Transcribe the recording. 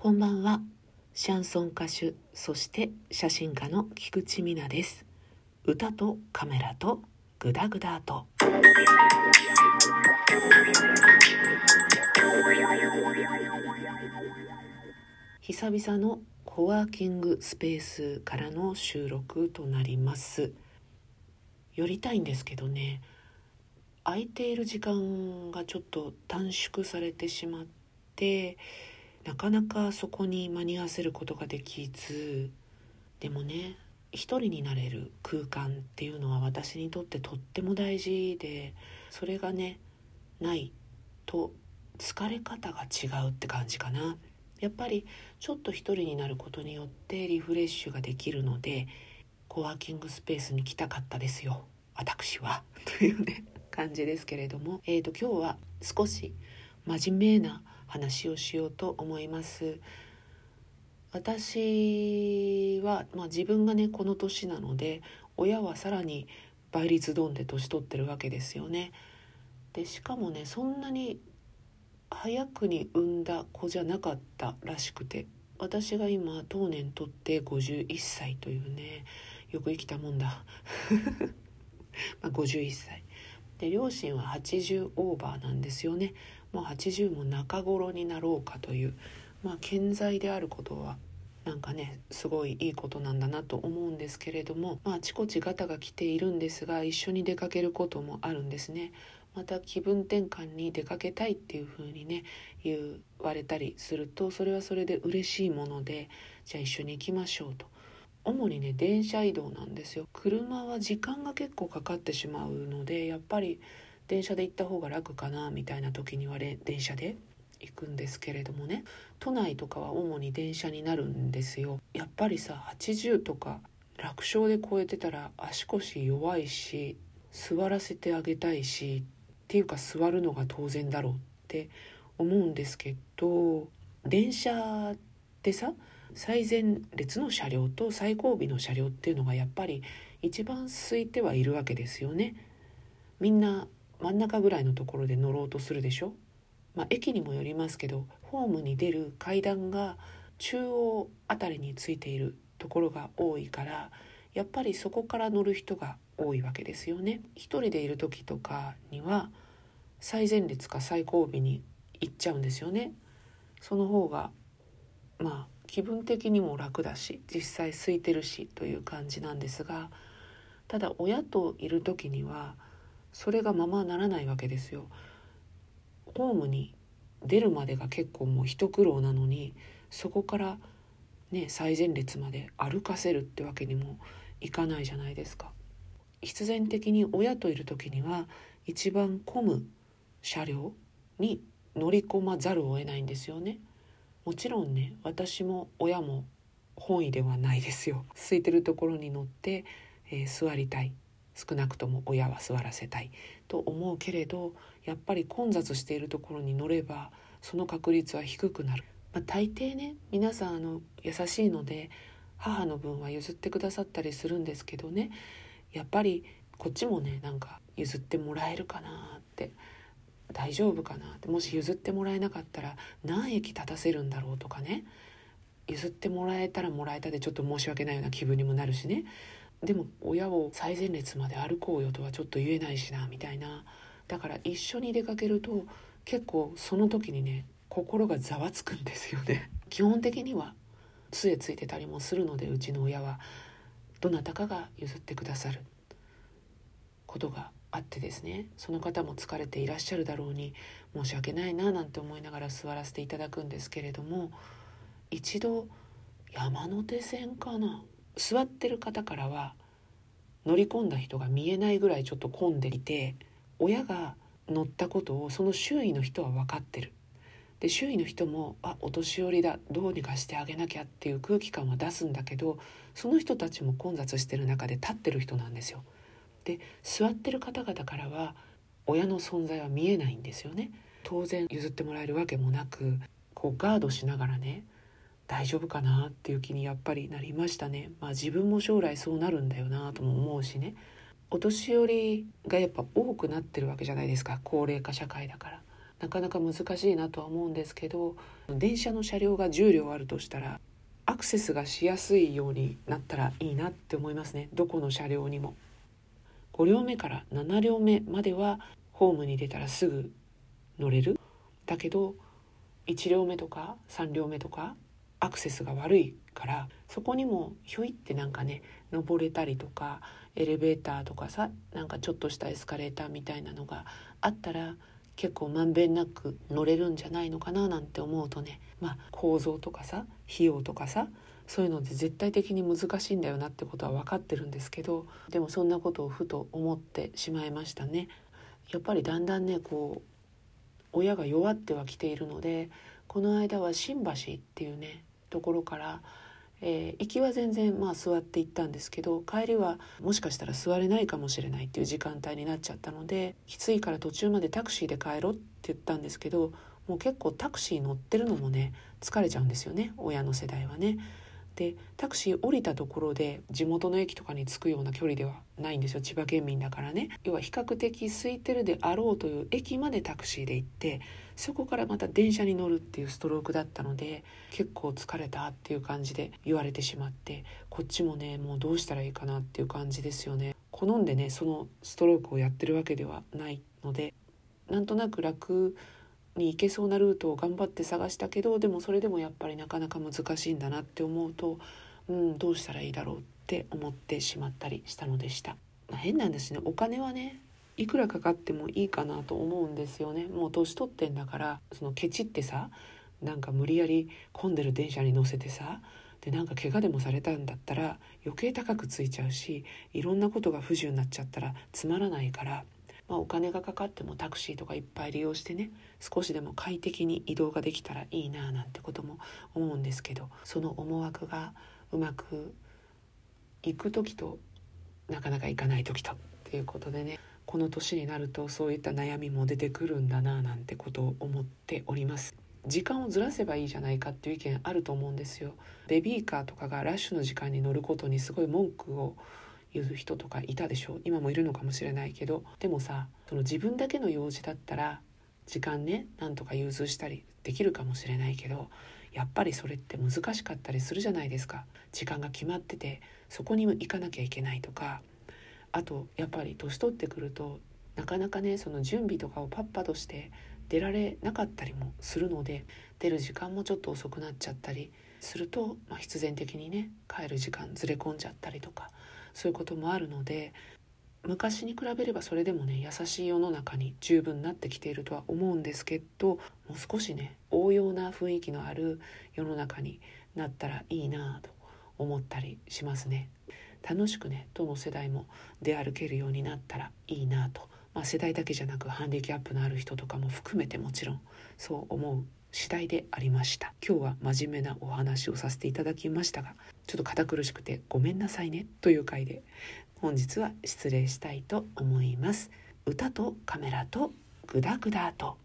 こんばんは。シャンソン歌手そして写真家の菊池美奈です。歌とカメラとグダグダと。久々のコワーキングスペースからの収録となります。寄りたいんですけどね。空いている時間がちょっと短縮されてしまってなかなかそこに間に合わせることができずでもね一人になれる空間っていうのは私にとってとっても大事でそれがねないと疲れ方が違うって感じかな。やっぱりちょっと一人になることによってリフレッシュができるのでコワーキングスペースに来たかったですよ。私は。というね感じですけれども、えーと、今日は少し真面目な話をしようと思います。私は、まあ、自分がねこの年なので親はさらに倍率ドンで年取ってるわけですよね。でしかもねそんなに早くに産んだ子じゃなかったらしくて私が今当年とって51歳というねよく生きたもんだ まあ51歳で両親は80オーバーなんですよねもう80も中頃になろうかというまあ健在であることはなんかねすごいいいことなんだなと思うんですけれどもまああちこちガタが来ているんですが一緒に出かけることもあるんですね。また気分転換に出かけたいっていう風にね言われたりするとそれはそれで嬉しいものでじゃあ一緒に行きましょうと主にね電車移動なんですよ車は時間が結構かかってしまうのでやっぱり電車で行った方が楽かなみたいな時には電車で行くんですけれどもね都内とかは主に電車になるんですよやっぱりさ80とか楽勝で超えてたら足腰弱いし座らせてあげたいしっていうか座るのが当然だろうって思うんですけど電車ってさ最前列の車両と最後尾の車両っていうのがやっぱり一番空いてはいるわけですよね。みんな真ん中ぐらいのところで乗ろうとするでしょ？まあ、駅にもよりますけどホームに出る階段が中央辺りについているところが多いからやっぱりそこから乗る人が多いわけですよね。一人でいる時とかには最前列か最後尾に行っちゃうんですよね。その方がまあ気分的にも楽だし実際空いてるしという感じなんですがただ親といる時にはそれがままならないわけですよ。ホームに出るまでが結構もう一苦労なのにそこからね最前列まで歩かせるってわけにもいかないじゃないですか。必然的に親といる時には一番混む車両に乗り込まざるを得ないんですよね。もちろんね私も親も本意ではないですよ空いてるところに乗って、えー、座りたい少なくとも親は座らせたいと思うけれどやっぱり混雑しているところに乗ればその確率は低くなる、まあ、大抵ね皆さんあの優しいので母の分は譲ってくださったりするんですけどねやっぱりこっちもねなんか譲ってもらえるかなって大丈夫かなってもし譲ってもらえなかったら何駅立たせるんだろうとかね譲ってもらえたらもらえたでちょっと申し訳ないような気分にもなるしね。でも親を最前列まで歩こうよとはちょっと言えないしなみたいな。だから一緒に出かけると結構その時にね心がざわつくんですよね。基本的には杖ついてたりもするのでうちの親は。どなたかが譲ってくださる。ことがあってですね。その方も疲れていらっしゃるだろうに申し訳ないななんて思いながら座らせていただくんですけれども一度山手線かな。座ってる方からは乗り込んだ人が見えないぐらいちょっと混んでいて親が乗ったことをその周囲の人は分かってる。で周囲の人もあお年寄りだどうにかしてあげなきゃっていう空気感は出すんだけどその人たちも混雑してる中で立ってる人なんですよ。で座ってる方々からは親の存在は見えないんですよね当然譲ってもらえるわけもなくこうガードしながらね大丈夫かなっていう気にやっぱりなりましたね。まあ自分も将来そうなるんだよなとも思うしね。お年寄りがやっぱ多くなってるわけじゃないですか。高齢化社会だから。なかなか難しいなとは思うんですけど電車の車両が10両あるとしたらアクセスがしやすいようになったらいいなって思いますね。どこの車両にも。5両目から7両目まではホームに出たらすぐ乗れる。だけど1両目とか3両目とかアクセスが悪いからそこにもひょいってなんかね登れたりとかエレベーターとかさなんかちょっとしたエスカレーターみたいなのがあったら結構まんべんなく乗れるんじゃないのかななんて思うとねまあ構造とかさ費用とかさそういうので絶対的に難しいんだよなってことは分かってるんですけどでもそんなことをふと思ってしまいましたね。やっぱりだんだんねこう親が弱ってはきているのでこの間は新橋っていうねところからえー、行きは全然まあ座って行ったんですけど帰りはもしかしたら座れないかもしれないっていう時間帯になっちゃったのできついから途中までタクシーで帰ろうって言ったんですけどもう結構タクシー乗ってるのもね疲れちゃうんですよね親の世代はね。でタクシー降りたところで地元の駅とかに着くような距離ではないんですよ。千葉県民だからね。要は比較的空いてるであろうという駅までタクシーで行ってそこからまた電車に乗るっていうストロークだったので結構疲れたっていう感じで言われてしまってこっちもねもうどうしたらいいかなっていう感じですよね。好んでねそのストロークをやってるわけではないのでなんとなく楽に行けそうなルートを頑張って探したけどでもそれでもやっぱりなかなか難しいんだなって思うと、うん、どうしたらいいだろうって思ってしまったりしたのでした。まあ、変なんですねお金はねいくらかかってもいいかなと思うんですよねもう年取ってんだからそのケチってさなんか無理やり混んでる電車に乗せてさでなんか怪我でもされたんだったら余計高くついちゃうしいろんなことが不自由になっちゃったらつまらないからまあ、お金がかかってもタクシーとかいっぱい利用してね少しでも快適に移動ができたらいいななんてことも思うんですけどその思惑がうまくいく時となかなかいかない時とっていうことでねこの年になるとそういった悩みも出てくるんだななんてことを思っております。時間をずらせばいいじゃないかっていう意見あると思うんですよ。ベビーカーとかがラッシュの時間に乗ることにすごい文句を言う人とかいたでしょ今もいるのかもしれないけど。でもさその自分だけの用事だったら時間ねなんとか融通したりできるかもしれないけどやっぱりそれって難しかったりするじゃないですか。時間が決まっててそこに行かなきゃいけないとか。あとやっぱり年取ってくるとなかなかねその準備とかをパッパとして出られなかったりもするので出る時間もちょっと遅くなっちゃったりすると、まあ、必然的にね帰る時間ずれ込んじゃったりとかそういうこともあるので昔に比べればそれでもね優しい世の中に十分なってきているとは思うんですけどもう少しね応用な雰囲気のある世の中になったらいいなと思ったりしますね。楽しくねどの世代も出歩けるようになったらいいなと、まあ、世代だけじゃなくハンディキャップのある人とかも含めてもちろんそう思う次第でありました今日は真面目なお話をさせていただきましたがちょっと堅苦しくてごめんなさいねという回で本日は失礼したいと思います。歌とカメラとグダグダと。